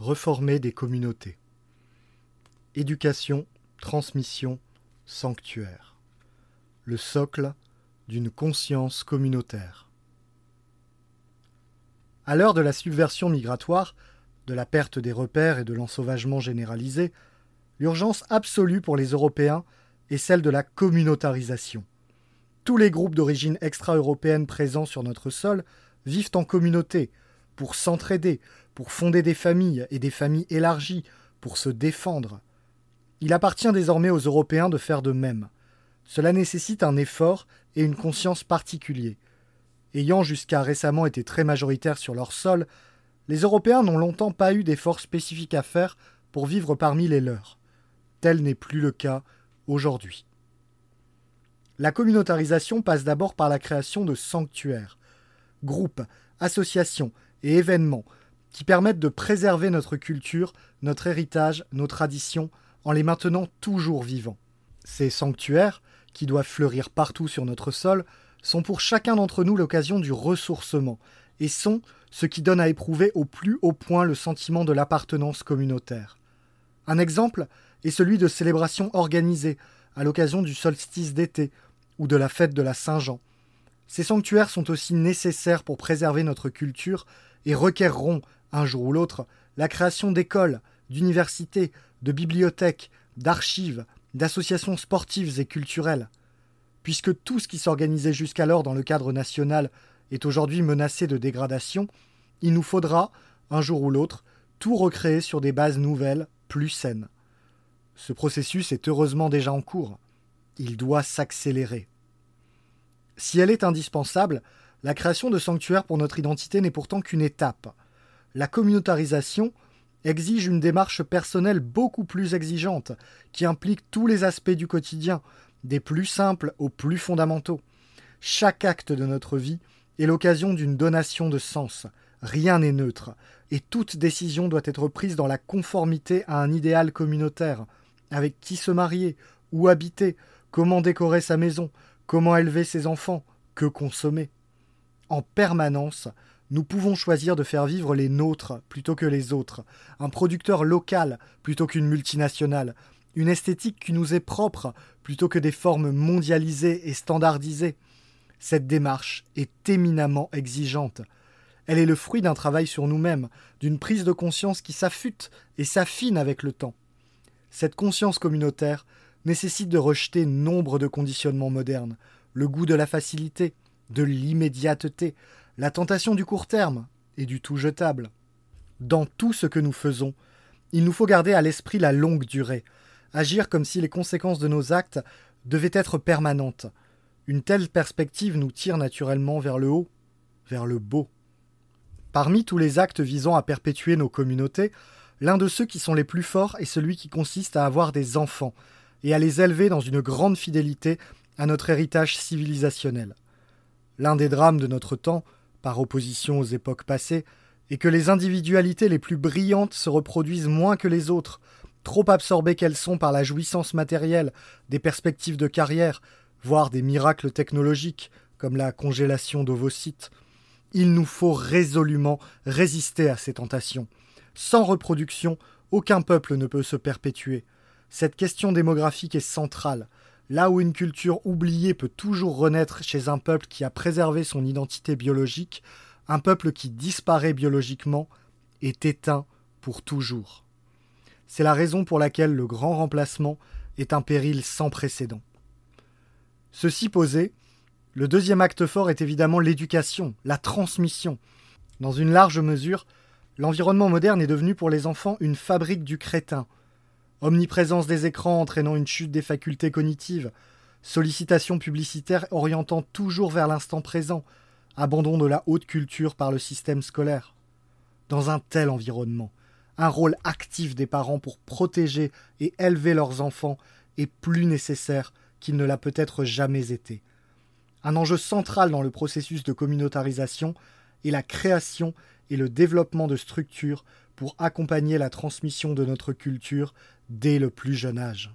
Reformer des communautés. Éducation, transmission, sanctuaire. Le socle d'une conscience communautaire. À l'heure de la subversion migratoire, de la perte des repères et de l'ensauvagement généralisé, l'urgence absolue pour les Européens est celle de la communautarisation. Tous les groupes d'origine extra-européenne présents sur notre sol vivent en communauté, pour s'entraider, pour fonder des familles et des familles élargies, pour se défendre. Il appartient désormais aux Européens de faire de même. Cela nécessite un effort et une conscience particuliers. Ayant jusqu'à récemment été très majoritaires sur leur sol, les Européens n'ont longtemps pas eu d'efforts spécifiques à faire pour vivre parmi les leurs. Tel n'est plus le cas aujourd'hui. La communautarisation passe d'abord par la création de sanctuaires, groupes, associations et événements qui permettent de préserver notre culture, notre héritage, nos traditions, en les maintenant toujours vivants. Ces sanctuaires, qui doivent fleurir partout sur notre sol, sont pour chacun d'entre nous l'occasion du ressourcement, et sont ce qui donne à éprouver au plus haut point le sentiment de l'appartenance communautaire. Un exemple est celui de célébrations organisées à l'occasion du solstice d'été ou de la fête de la Saint-Jean. Ces sanctuaires sont aussi nécessaires pour préserver notre culture et requerront, un jour ou l'autre, la création d'écoles, d'universités, de bibliothèques, d'archives, d'associations sportives et culturelles. Puisque tout ce qui s'organisait jusqu'alors dans le cadre national est aujourd'hui menacé de dégradation, il nous faudra, un jour ou l'autre, tout recréer sur des bases nouvelles, plus saines. Ce processus est heureusement déjà en cours. Il doit s'accélérer. Si elle est indispensable, la création de sanctuaires pour notre identité n'est pourtant qu'une étape. La communautarisation exige une démarche personnelle beaucoup plus exigeante, qui implique tous les aspects du quotidien, des plus simples aux plus fondamentaux. Chaque acte de notre vie est l'occasion d'une donation de sens. Rien n'est neutre, et toute décision doit être prise dans la conformité à un idéal communautaire. Avec qui se marier, où habiter, comment décorer sa maison, comment élever ses enfants, que consommer? En permanence, nous pouvons choisir de faire vivre les nôtres plutôt que les autres, un producteur local plutôt qu'une multinationale, une esthétique qui nous est propre plutôt que des formes mondialisées et standardisées. Cette démarche est éminemment exigeante. Elle est le fruit d'un travail sur nous-mêmes, d'une prise de conscience qui s'affûte et s'affine avec le temps. Cette conscience communautaire nécessite de rejeter nombre de conditionnements modernes, le goût de la facilité, de l'immédiateté, la tentation du court terme et du tout jetable. Dans tout ce que nous faisons, il nous faut garder à l'esprit la longue durée, agir comme si les conséquences de nos actes devaient être permanentes. Une telle perspective nous tire naturellement vers le haut, vers le beau. Parmi tous les actes visant à perpétuer nos communautés, l'un de ceux qui sont les plus forts est celui qui consiste à avoir des enfants et à les élever dans une grande fidélité à notre héritage civilisationnel. L'un des drames de notre temps, par opposition aux époques passées, est que les individualités les plus brillantes se reproduisent moins que les autres, trop absorbées qu'elles sont par la jouissance matérielle, des perspectives de carrière, voire des miracles technologiques, comme la congélation d'ovocytes. Il nous faut résolument résister à ces tentations. Sans reproduction, aucun peuple ne peut se perpétuer. Cette question démographique est centrale. Là où une culture oubliée peut toujours renaître chez un peuple qui a préservé son identité biologique, un peuple qui disparaît biologiquement est éteint pour toujours. C'est la raison pour laquelle le grand remplacement est un péril sans précédent. Ceci posé, le deuxième acte fort est évidemment l'éducation, la transmission. Dans une large mesure, l'environnement moderne est devenu pour les enfants une fabrique du crétin, omniprésence des écrans entraînant une chute des facultés cognitives, sollicitation publicitaire orientant toujours vers l'instant présent, abandon de la haute culture par le système scolaire. Dans un tel environnement, un rôle actif des parents pour protéger et élever leurs enfants est plus nécessaire qu'il ne l'a peut-être jamais été. Un enjeu central dans le processus de communautarisation est la création et le développement de structures pour accompagner la transmission de notre culture dès le plus jeune âge.